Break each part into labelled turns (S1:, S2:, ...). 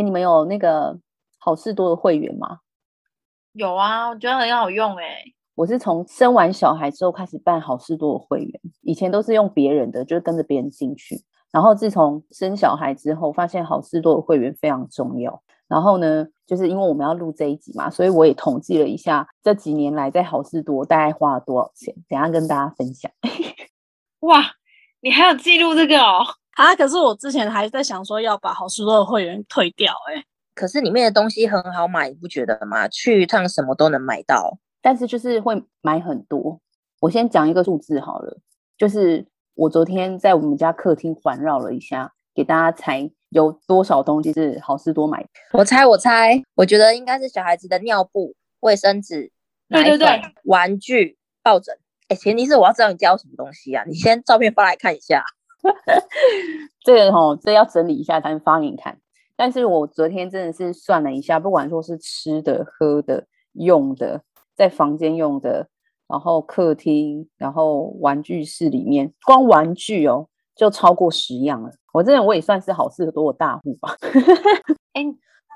S1: 哎，你们有那个好事多的会员吗？
S2: 有啊，我觉得很好用哎。
S1: 我是从生完小孩之后开始办好事多的会员，以前都是用别人的，就是跟着别人进去。然后自从生小孩之后，发现好事多的会员非常重要。然后呢，就是因为我们要录这一集嘛，所以我也统计了一下这几年来在好事多大概花了多少钱，等下跟大家分享。
S2: 哇，你还有记录这个哦？
S3: 啊，可是我之前还在想说要把好事多的会员退掉，哎，
S4: 可是里面的东西很好买，你不觉得吗？去一趟什么都能买到，
S1: 但是就是会买很多。我先讲一个数字好了，就是我昨天在我们家客厅环绕了一下，给大家猜有多少东西是好事多买。
S4: 我猜，我猜，我觉得应该是小孩子的尿布、卫生纸、
S2: 奶粉、
S4: 玩具、抱枕。哎，前提是我要知道你家有什么东西啊！你先照片发来看一下。
S1: 这个吼，这要整理一下才能发给你看。但是我昨天真的是算了一下，不管说是吃的、喝的、用的，在房间用的，然后客厅，然后玩具室里面，光玩具哦，就超过十样了。我真的我也算是好事多的大户吧。
S2: 哎，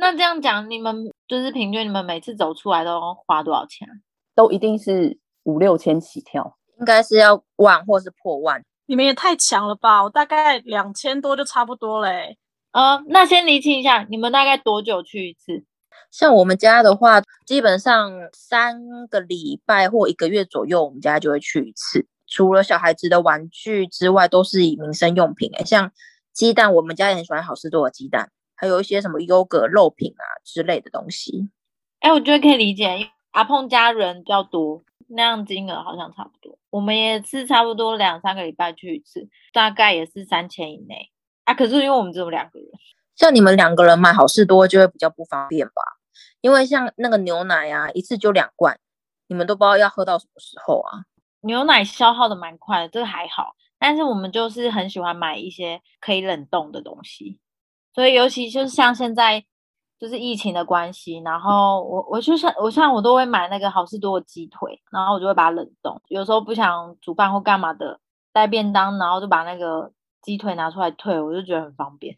S2: 那这样讲，你们就是平均，你们每次走出来都花多少钱？
S1: 都一定是五六千起跳，
S4: 应该是要万或是破万。
S3: 你们也太强了吧！我大概两千多就差不多嘞。
S2: 呃，那先厘清一下，你们大概多久去一次？
S4: 像我们家的话，基本上三个礼拜或一个月左右，我们家就会去一次。除了小孩子的玩具之外，都是以民生用品诶，像鸡蛋，我们家也很喜欢好事多的鸡蛋，还有一些什么优格、肉品啊之类的东西。
S2: 哎，我觉得可以理解，阿碰家人比较多。那样金额好像差不多，我们也是差不多两三个礼拜去一次，大概也是三千以内啊。可是因为我们只有两个人，
S4: 像你们两个人买好事多就会比较不方便吧？因为像那个牛奶啊，一次就两罐，你们都不知道要喝到什么时候啊。
S2: 牛奶消耗的蛮快的，这个还好，但是我们就是很喜欢买一些可以冷冻的东西，所以尤其就是像现在。就是疫情的关系，然后我我就像我像我都会买那个好事多的鸡腿，然后我就会把它冷冻。有时候不想煮饭或干嘛的，带便当，然后就把那个鸡腿拿出来退，我就觉得很方便。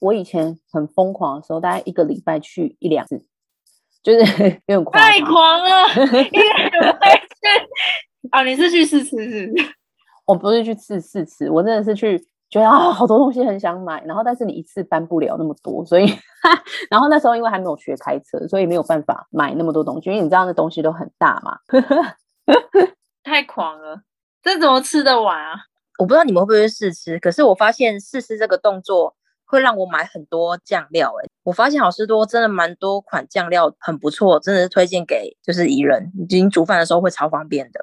S1: 我以前很疯狂的时候，大概一个礼拜去一两次，就是 有点狂。
S2: 太狂了，一个礼拜去啊？你是去试吃是？
S1: 我不是去试试吃，我真的是去。觉得啊，好多东西很想买，然后但是你一次搬不了那么多，所以，然后那时候因为还没有学开车，所以没有办法买那么多东西，因为你知道那东西都很大嘛，
S2: 太狂了，这怎么吃得完啊？
S4: 我不知道你们会不会试吃，可是我发现试吃这个动作会让我买很多酱料，哎，我发现好事多真的蛮多款酱料很不错，真的是推荐给就是宜人，已经煮饭的时候会超方便的。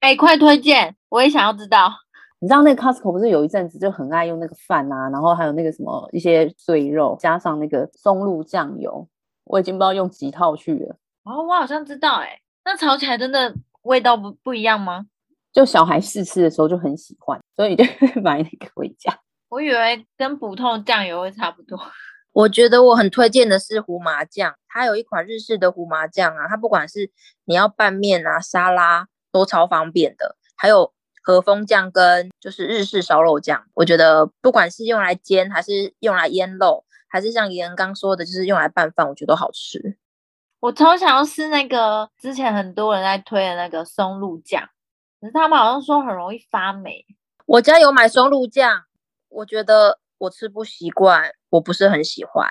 S2: 哎，快推荐，我也想要知道。
S1: 你知道那个 Costco 不是有一阵子就很爱用那个饭啊，然后还有那个什么一些碎肉，加上那个松露酱油，我已经不知道用几套去了。
S2: 哦，我好像知道，哎，那炒起来真的味道不不一样吗？
S1: 就小孩试吃的时候就很喜欢，所以就 买那个回家。
S2: 我以为跟普通酱油会差不多。
S4: 我觉得我很推荐的是胡麻酱，它有一款日式的胡麻酱啊，它不管是你要拌面啊、沙拉都超方便的，还有。和风酱跟就是日式烧肉酱，我觉得不管是用来煎还是用来腌肉，还是像妍刚说的，就是用来拌饭，我觉得都好吃。
S2: 我超想要吃那个之前很多人在推的那个松露酱，可是他们好像说很容易发霉。
S4: 我家有买松露酱，我觉得我吃不习惯，我不是很喜欢。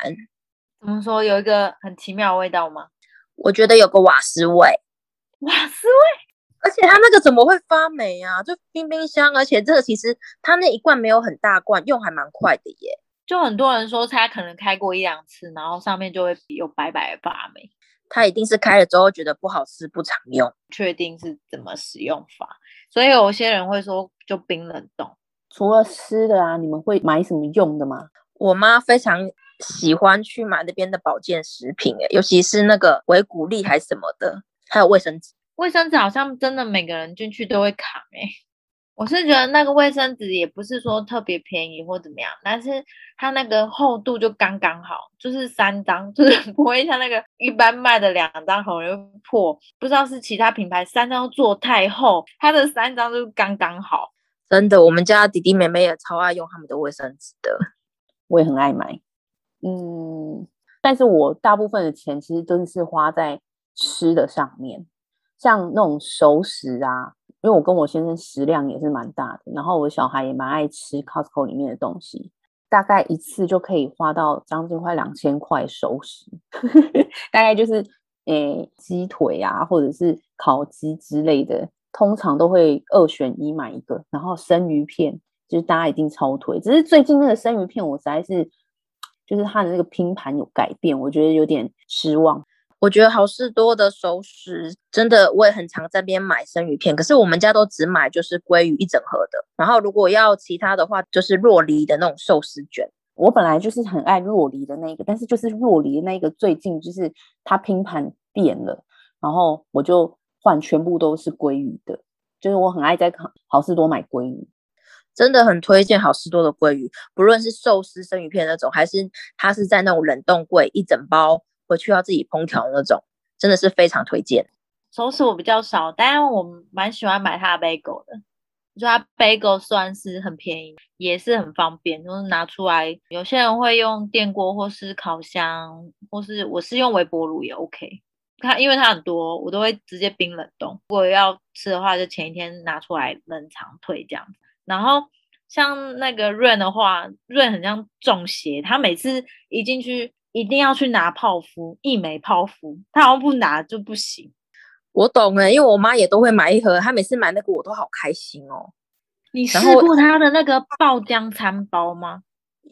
S2: 怎么说有一个很奇妙的味道吗？
S4: 我觉得有个瓦斯味。
S2: 瓦斯味。
S4: 而且它那个怎么会发霉啊？就冰冰箱，而且这个其实它那一罐没有很大罐，用还蛮快的耶。
S2: 就很多人说他可能开过一两次，然后上面就会有白白的发霉。
S4: 他一定是开了之后觉得不好吃，不常用。
S2: 确定是怎么使用法？所以有些人会说就冰冷冻。
S1: 除了吃的啊，你们会买什么用的吗？
S4: 我妈非常喜欢去买那边的保健食品，哎，尤其是那个维骨力还是什么的，还有卫生纸。
S2: 卫生纸好像真的每个人进去都会扛哎，我是觉得那个卫生纸也不是说特别便宜或怎么样，但是它那个厚度就刚刚好，就是三张，就是不会像那个一般卖的两张很容易破。不知道是其他品牌三张做太厚，它的三张就刚刚好。
S4: 真的，我们家弟弟妹妹也超爱用他们的卫生纸的，
S1: 我也很爱买。嗯，但是我大部分的钱其实都是花在吃的上面，像那种熟食啊，因为我跟我先生食量也是蛮大的，然后我小孩也蛮爱吃 Costco 里面的东西，大概一次就可以花到将近快两千块熟食，大概就是诶鸡腿啊，或者是烤鸡之类的，通常都会二选一买一个，然后生鱼片就是大家一定超推，只是最近那个生鱼片我实在是。就是它的那个拼盘有改变，我觉得有点失望。
S4: 我觉得好事多的熟食真的，我也很常在边买生鱼片，可是我们家都只买就是鲑鱼一整盒的。然后如果要其他的话，就是若梨的那种寿司卷。
S1: 我本来就是很爱若梨的那个，但是就是若梨的那个最近就是它拼盘变了，然后我就换全部都是鲑鱼的。就是我很爱在好事多买鲑鱼。
S4: 真的很推荐好事多的鲑鱼，不论是寿司生鱼片那种，还是它是在那种冷冻柜一整包回去要自己烹调那种，真的是非常推荐。
S2: 寿司我比较少，但我蛮喜欢买它的 bagel 的，就它 bagel 算是很便宜，也是很方便，就是拿出来。有些人会用电锅或是烤箱，或是我是用微波炉也 OK。它因为它很多，我都会直接冰冷冻。如果要吃的话，就前一天拿出来冷藏退这样。然后像那个润的话，润很像中邪，他每次一进去一定要去拿泡芙，一枚泡芙，他好像不拿就不行。
S4: 我懂了，因为我妈也都会买一盒，她每次买那个我都好开心哦。
S2: 你试过她的那个爆浆餐包吗？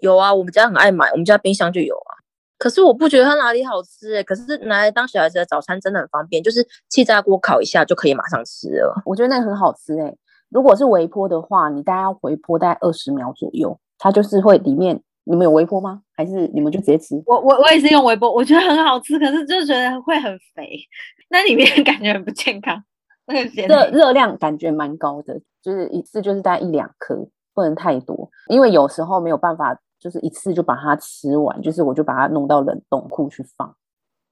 S4: 有啊，我们家很爱买，我们家冰箱就有啊。可是我不觉得它哪里好吃哎，可是拿来当小孩子的早餐真的很方便，就是气炸锅烤一下就可以马上吃了。
S1: 我觉得那个很好吃哎。如果是微波的话，你大概要回波大概二十秒左右，它就是会里面你们有微波吗？还是你们就直接吃？
S2: 我我我也是用微波，我觉得很好吃，可是就觉得会很肥，那里面感觉很不健康。那个
S1: 热热量感觉蛮高的，就是一次就是大概一两颗，不能太多，因为有时候没有办法，就是一次就把它吃完，就是我就把它弄到冷冻库去放。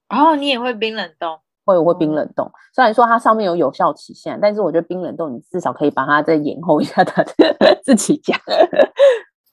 S2: 然后你也会冰冷冻。
S1: 会会冰冷冻，虽然说它上面有有效期限，但是我觉得冰冷冻你至少可以把它再延后一下它的 自己家。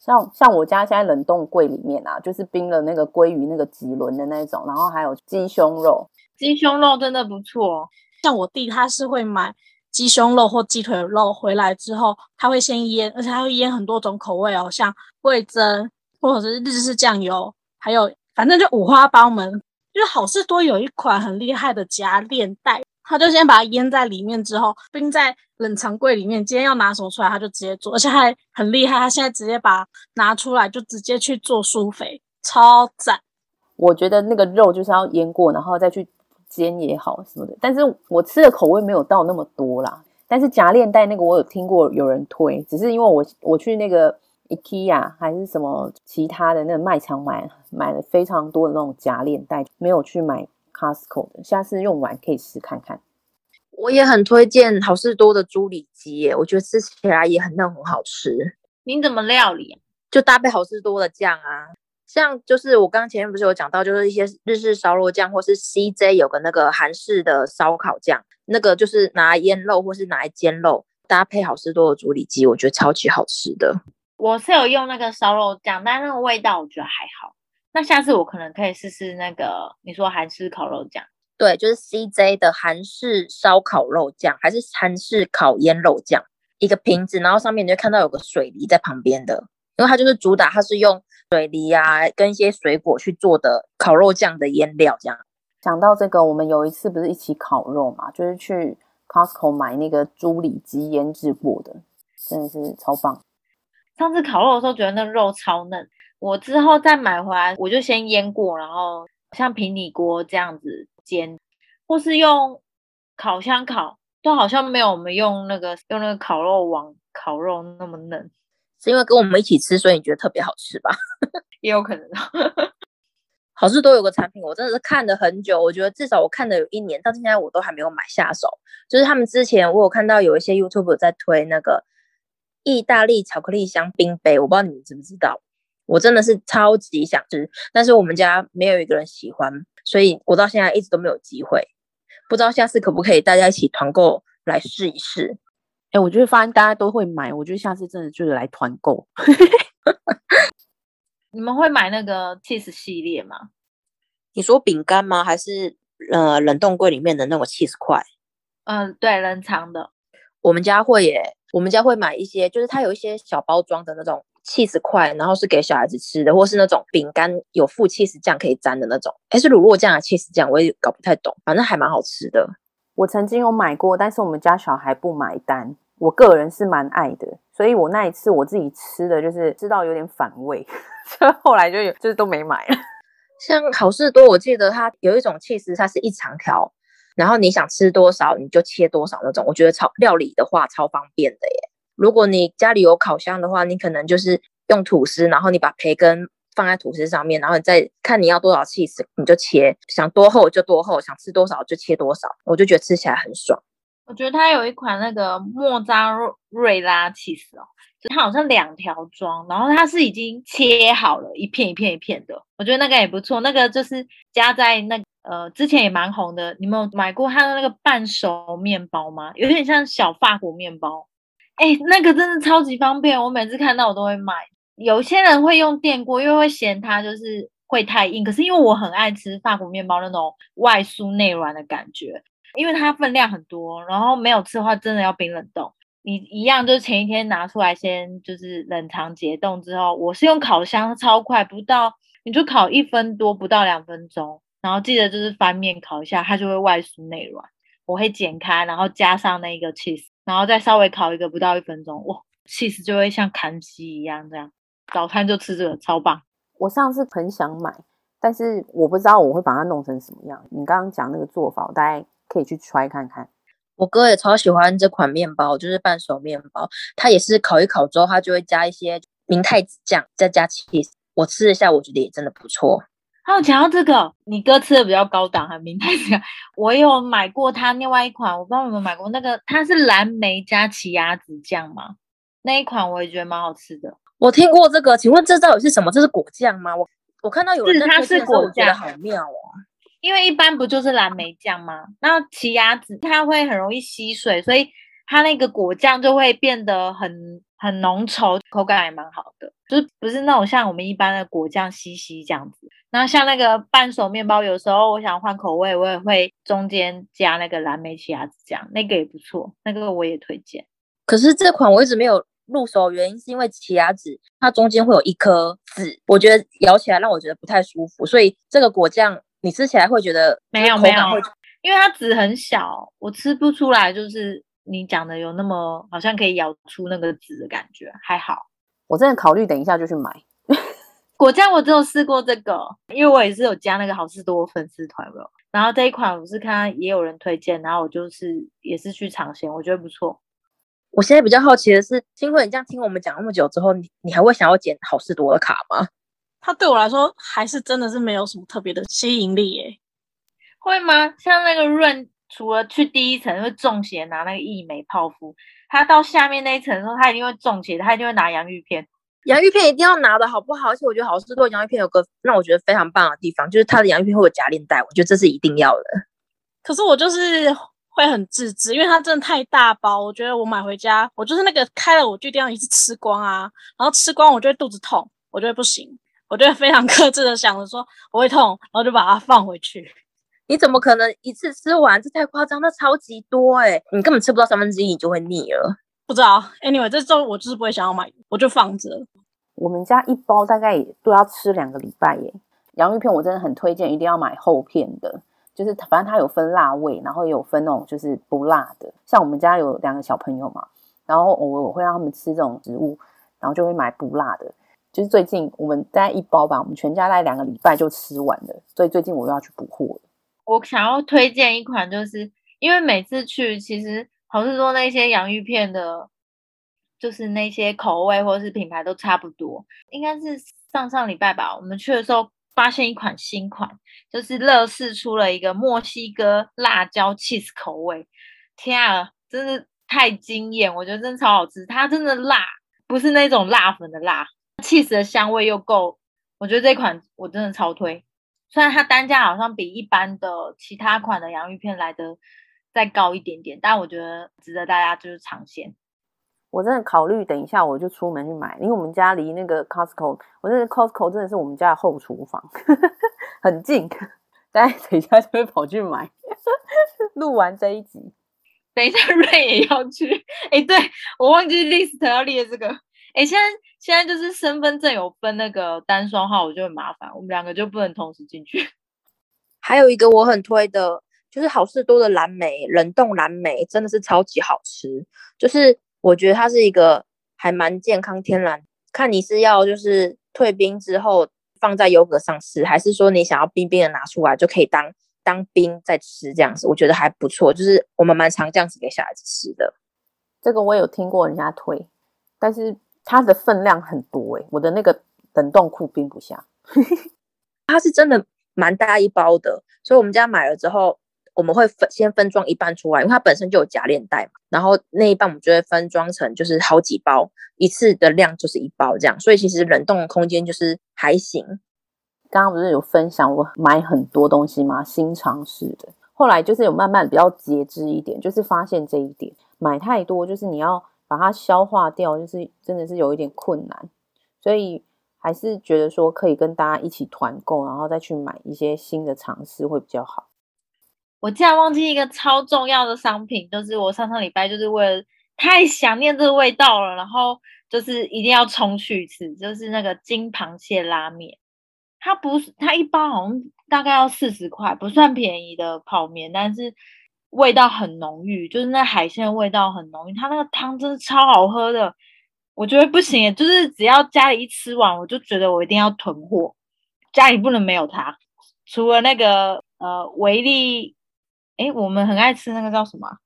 S1: 像像我家现在冷冻柜里面啊，就是冰了那个鲑鱼那个几轮的那种，然后还有鸡胸肉，
S2: 鸡胸肉真的不错。
S3: 像我弟他是会买鸡胸肉或鸡腿肉回来之后，他会先腌，而且他会腌很多种口味哦，像味增或者是日式酱油，还有反正就五花八门。因为好事多有一款很厉害的夹链袋，他就先把它腌在里面，之后冰在冷藏柜里面。今天要拿什么出来，他就直接做，而且还很厉害。他现在直接把拿出来，就直接去做酥肥，超赞。
S1: 我觉得那个肉就是要腌过，然后再去煎也好什么的。但是我吃的口味没有到那么多啦。但是夹链袋那个我有听过有人推，只是因为我我去那个。IKEA 还是什么其他的那个卖场买买了非常多的那种夹链袋，没有去买 Costco 的。下次用完可以试看看。
S4: 我也很推荐好事多的猪里脊耶，我觉得吃起来也很嫩，很好吃。
S2: 你怎么料理？
S4: 就搭配好事多的酱啊，像就是我刚刚前面不是有讲到，就是一些日式烧肉酱，或是 CJ 有个那个韩式的烧烤酱，那个就是拿来腌肉或是拿来煎肉，搭配好事多的猪里脊，我觉得超级好吃的。
S2: 我是有用那个烧肉酱，但那个味道我觉得还好。那下次我可能可以试试那个你说韩式烤肉酱，
S4: 对，就是 CJ 的韩式烧烤肉酱，还是韩式烤腌肉酱，一个瓶子，然后上面你就看到有个水梨在旁边的，因为它就是主打，它是用水梨啊跟一些水果去做的烤肉酱的腌料。这样
S1: 讲到这个，我们有一次不是一起烤肉嘛，就是去 Costco 买那个猪里脊腌制过的，真的是超棒。
S2: 上次烤肉的时候觉得那肉超嫩，我之后再买回来我就先腌过，然后像平底锅这样子煎，或是用烤箱烤，都好像没有我们用那个用那个烤肉网烤肉那么嫩。
S4: 是因为跟我们一起吃，所以你觉得特别好吃吧？
S2: 也有可能。
S4: 好事都有个产品，我真的是看了很久，我觉得至少我看了有一年，到现在我都还没有买下手。就是他们之前我有看到有一些 YouTube 在推那个。意大利巧克力香槟杯，我不知道你们知不知道，我真的是超级想吃，但是我们家没有一个人喜欢，所以我到现在一直都没有机会，不知道下次可不可以大家一起团购来试一试？
S1: 哎，我觉得发现大家都会买，我觉得下次真的就是来团购。
S2: 你们会买那个 cheese 系列吗？
S4: 你说饼干吗？还是呃冷冻柜里面的那种 cheese 块？
S2: 嗯，对，冷藏的。
S4: 我们家会耶，我们家会买一些，就是它有一些小包装的那种 cheese 块，然后是给小孩子吃的，或是那种饼干有附 cheese 酱可以沾的那种。哎，是乳酪酱还是 cheese 酱？我也搞不太懂，反正还蛮好吃的。
S1: 我曾经有买过，但是我们家小孩不买单。我个人是蛮爱的，所以我那一次我自己吃的就是吃到有点反胃，所以后来就有就是都没买了。
S4: 像好事多，我记得它有一种 cheese，它是一长条，然后你想吃多少你就切多少那种。我觉得超料理的话超方便的耶。如果你家里有烤箱的话，你可能就是用吐司，然后你把培根放在吐司上面，然后你再看你要多少 cheese，你就切，想多厚就多厚，想吃多少就切多少。我就觉得吃起来很爽。
S2: 我觉得它有一款那个莫扎瑞拉 cheese 哦，它好像两条装，然后它是已经切好了，一片一片一片的。我觉得那个也不错，那个就是加在那呃之前也蛮红的。你们有买过它的那个半熟面包吗？有点像小法国面包。哎，那个真的超级方便，我每次看到我都会买。有些人会用电锅，因为会嫌它就是会太硬。可是因为我很爱吃法国面包那种外酥内软的感觉。因为它分量很多，然后没有吃的话，真的要冰冷冻。你一样就是前一天拿出来，先就是冷藏解冻之后，我是用烤箱，超快，不到你就烤一分多，不到两分钟。然后记得就是翻面烤一下，它就会外酥内软。我会剪开，然后加上那个 cheese，然后再稍微烤一个不到一分钟，哇，cheese 就会像砍鸡一样这样。早餐就吃这个，超棒。
S1: 我上次很想买，但是我不知道我会把它弄成什么样。你刚刚讲那个做法，我大概。可以去揣看看，
S4: 我哥也超喜欢这款面包，就是半熟面包。它也是烤一烤之后，它就会加一些明太子酱，再加 cheese。我吃一下，我觉得也真的不错。
S2: 还有讲到这个，你哥吃的比较高档，还明太子。我有买过他另外一款，我不知道有没有买过那个，它是蓝莓加奇亚籽酱吗？那一款我也觉得蛮好吃的。
S4: 我听过这个，请问这到底是什么？这是果酱吗？我我看到有人
S2: 它是果酱，
S4: 好妙哦。
S2: 因为一般不就是蓝莓酱吗？那奇亚籽它会很容易吸水，所以它那个果酱就会变得很很浓稠，口感也蛮好的，就是不是那种像我们一般的果酱稀稀这样子。那像那个半熟面包，有时候我想换口味，我也会中间加那个蓝莓奇亚籽酱，那个也不错，那个我也推荐。
S4: 可是这款我一直没有入手，原因是因为奇亚籽它中间会有一颗籽，我觉得咬起来让我觉得不太舒服，所以这个果酱。你吃起来会觉得
S2: 没有没有，因为它籽很小，我吃不出来。就是你讲的有那么好像可以咬出那个籽的感觉，还好。
S1: 我真的考虑等一下就去买
S2: 果酱。我只有试过这个，因为我也是有加那个好事多粉丝团了。然后这一款我是看也有人推荐，然后我就是也是去尝鲜，我觉得不错。
S4: 我现在比较好奇的是，金慧，你这样听我们讲那么久之后，你你还会想要捡好事多的卡吗？
S3: 它对我来说还是真的是没有什么特别的吸引力耶，
S2: 会吗？像那个润，除了去第一层会中邪拿那个益美泡芙，他到下面那一层的时候，他一定会中邪，他一定会拿洋芋片。
S4: 洋芋片一定要拿的好不好？而且我觉得好吃多洋芋片有个让我觉得非常棒的地方，就是它的洋芋片会有夹链袋，我觉得这是一定要的。
S3: 可是我就是会很自制，因为它真的太大包，我觉得我买回家，我就是那个开了我就一定要一次吃光啊，然后吃光我就会肚子痛，我觉得不行。我就非常克制的想着说我会痛，然后就把它放回去。
S4: 你怎么可能一次吃完？这太夸张，那超级多哎！你根本吃不到三分之一，你就会腻了。
S3: 不知道，anyway，这周我就是不会想要买，我就放着。
S1: 我们家一包大概也都要吃两个礼拜耶。洋芋片我真的很推荐，一定要买厚片的，就是反正它有分辣味，然后也有分那种就是不辣的。像我们家有两个小朋友嘛，然后我我会让他们吃这种植物，然后就会买不辣的。就是最近我们大概一包吧，我们全家大概两个礼拜就吃完了，所以最近我又要去补货
S2: 我想要推荐一款，就是因为每次去，其实好像说那些洋芋片的，就是那些口味或者是品牌都差不多。应该是上上礼拜吧，我们去的时候发现一款新款，就是乐事出了一个墨西哥辣椒 cheese 口味，天啊，真是太惊艳！我觉得真的超好吃，它真的辣，不是那种辣粉的辣。，cheese 的香味又够，我觉得这款我真的超推。虽然它单价好像比一般的其他款的洋芋片来的再高一点点，但我觉得值得大家就是尝鲜。
S1: 我真的考虑等一下我就出门去买，因为我们家离那个 Costco，我那个 Costco 真的是我们家的后厨房，很近。大家等一下就会跑去买。录完这一集，
S2: 等一下瑞也要去。哎，对我忘记 list 要列这个。哎，现在现在就是身份证有分那个单双号，我就很麻烦，我们两个就不能同时进去。
S4: 还有一个我很推的，就是好事多的蓝莓冷冻蓝莓，真的是超级好吃。就是我觉得它是一个还蛮健康天然。看你是要就是退冰之后放在优格上吃，还是说你想要冰冰的拿出来就可以当当冰再吃这样子，我觉得还不错。就是我们蛮常这样子给小孩子吃的。
S1: 这个我有听过人家推，但是它的分量很多诶，我的那个冷冻库冰不下。
S4: 它是真的蛮大一包的，所以我们家买了之后。我们会分先分装一半出来，因为它本身就有夹链袋嘛。然后那一半我们就会分装成就是好几包，一次的量就是一包这样。所以其实冷冻空间就是还行。
S1: 刚刚不是有分享我买很多东西吗？新尝试的，后来就是有慢慢比较节制一点，就是发现这一点，买太多就是你要把它消化掉，就是真的是有一点困难。所以还是觉得说可以跟大家一起团购，然后再去买一些新的尝试会比较好。
S2: 我竟然忘记一个超重要的商品，就是我上上礼拜就是为了太想念这个味道了，然后就是一定要冲去一次，就是那个金螃蟹拉面。它不是它一包好像大概要四十块，不算便宜的泡面，但是味道很浓郁，就是那海鲜的味道很浓郁。它那个汤真的超好喝的，我觉得不行，就是只要家里一吃完，我就觉得我一定要囤货，家里不能没有它。除了那个呃维力。哎，我们很爱吃那个叫什么？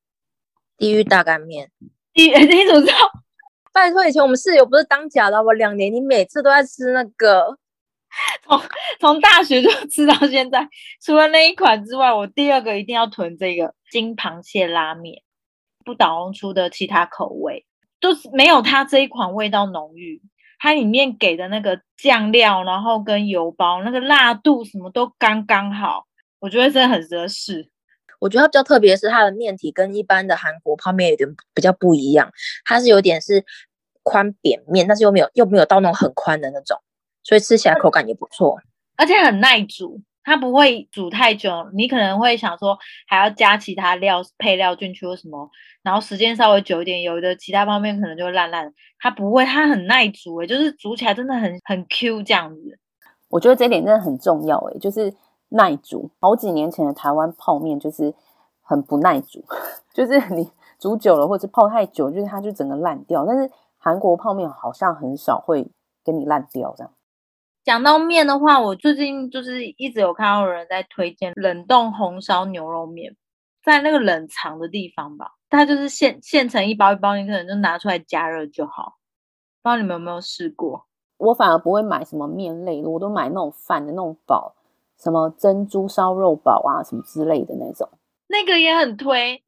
S4: 地狱大干面。
S2: 地狱，你怎么知道？
S4: 拜托，以前我们室友不是当假的我？两年，你每次都在吃那个，
S2: 从从大学就吃到现在。除了那一款之外，我第二个一定要囤这个金螃蟹拉面，不倒翁出的其他口味，都是没有它这一款味道浓郁。它里面给的那个酱料，然后跟油包那个辣度什么都刚刚好，我觉得真的很合适。
S4: 我觉得它比较特别是它的面体跟一般的韩国泡面有点比较不一样，它是有点是宽扁面，但是又没有又没有到那种很宽的那种，所以吃起来口感也不错，
S2: 而且很耐煮，它不会煮太久。你可能会想说还要加其他料配料进去或什么，然后时间稍微久一点，有的其他泡面可能就烂烂，它不会，它很耐煮诶，就是煮起来真的很很 Q 这样子。
S1: 我觉得这点真的很重要诶，就是。耐煮，好几年前的台湾泡面就是很不耐煮，就是你煮久了或者泡太久，就是它就整个烂掉。但是韩国泡面好像很少会给你烂掉这样。
S2: 讲到面的话，我最近就是一直有看到有人在推荐冷冻红烧牛肉面，在那个冷藏的地方吧，它就是现现成一包一包，你可能就拿出来加热就好。不知道你们有没有试过？
S1: 我反而不会买什么面类的，我都买那种饭的那种煲。什么珍珠烧肉堡啊，什么之类的那种，
S2: 那个也很推。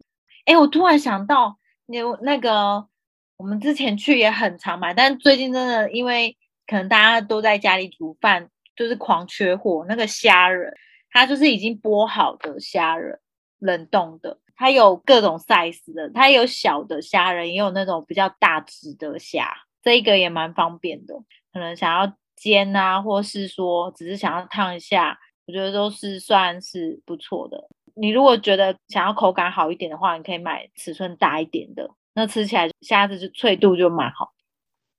S2: 哎，我突然想到，你那个我们之前去也很常买，但最近真的因为可能大家都在家里煮饭，就是狂缺货。那个虾仁，它就是已经剥好的虾仁，冷冻的，它有各种 size 的，它有小的虾仁，也有那种比较大只的虾，这一个也蛮方便的。可能想要煎啊，或是说只是想要烫一下。我觉得都是算是不错的。你如果觉得想要口感好一点的话，你可以买尺寸大一点的，那吃起来虾子就脆度就蛮好。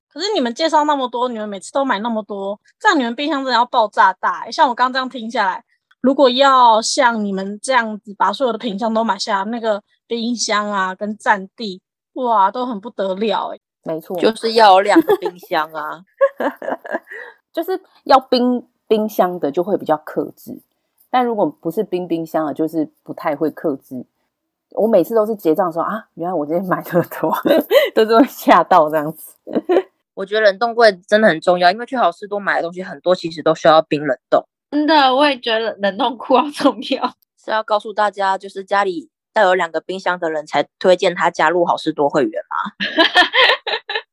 S3: 可是你们介绍那么多，你们每次都买那么多，这样你们冰箱真的要爆炸大。像我刚刚这样听下来，如果要像你们这样子把所有的品相都买下，那个冰箱啊跟占地，哇，都很不得了哎。
S1: 没错，
S4: 就是要有两个冰箱啊，
S1: 就是要冰。冰箱的就会比较克制，但如果不是冰冰箱的，就是不太会克制。我每次都是结账说啊，原来我今天买这么多，都是会吓到这样子。
S4: 我觉得冷冻柜真的很重要，因为去好事多买的东西很多，其实都需要冰冷冻。
S2: 真的，我也觉得冷冻库好重要。
S4: 是要告诉大家，就是家里带有两个冰箱的人才推荐他加入好事多会员吗？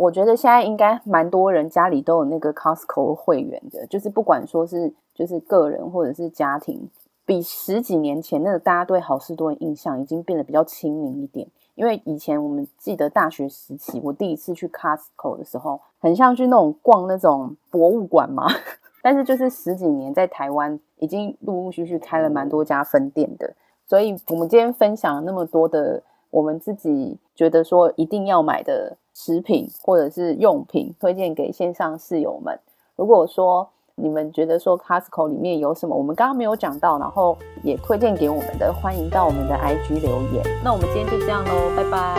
S1: 我觉得现在应该蛮多人家里都有那个 Costco 会员的，就是不管说是就是个人或者是家庭，比十几年前那个大家对好事多的印象已经变得比较亲民一点。因为以前我们记得大学时期，我第一次去 Costco 的时候，很像去那种逛那种博物馆嘛，但是就是十几年在台湾已经陆陆续续开了蛮多家分店的，所以我们今天分享了那么多的我们自己觉得说一定要买的食品或者是用品，推荐给线上室友们。如果说你们觉得说 Costco 里面有什么我们刚刚没有讲到，然后也推荐给我们的，欢迎到我们的 IG 留言。那我们今天就这样喽，拜拜，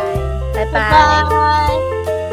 S4: 拜
S3: 拜拜。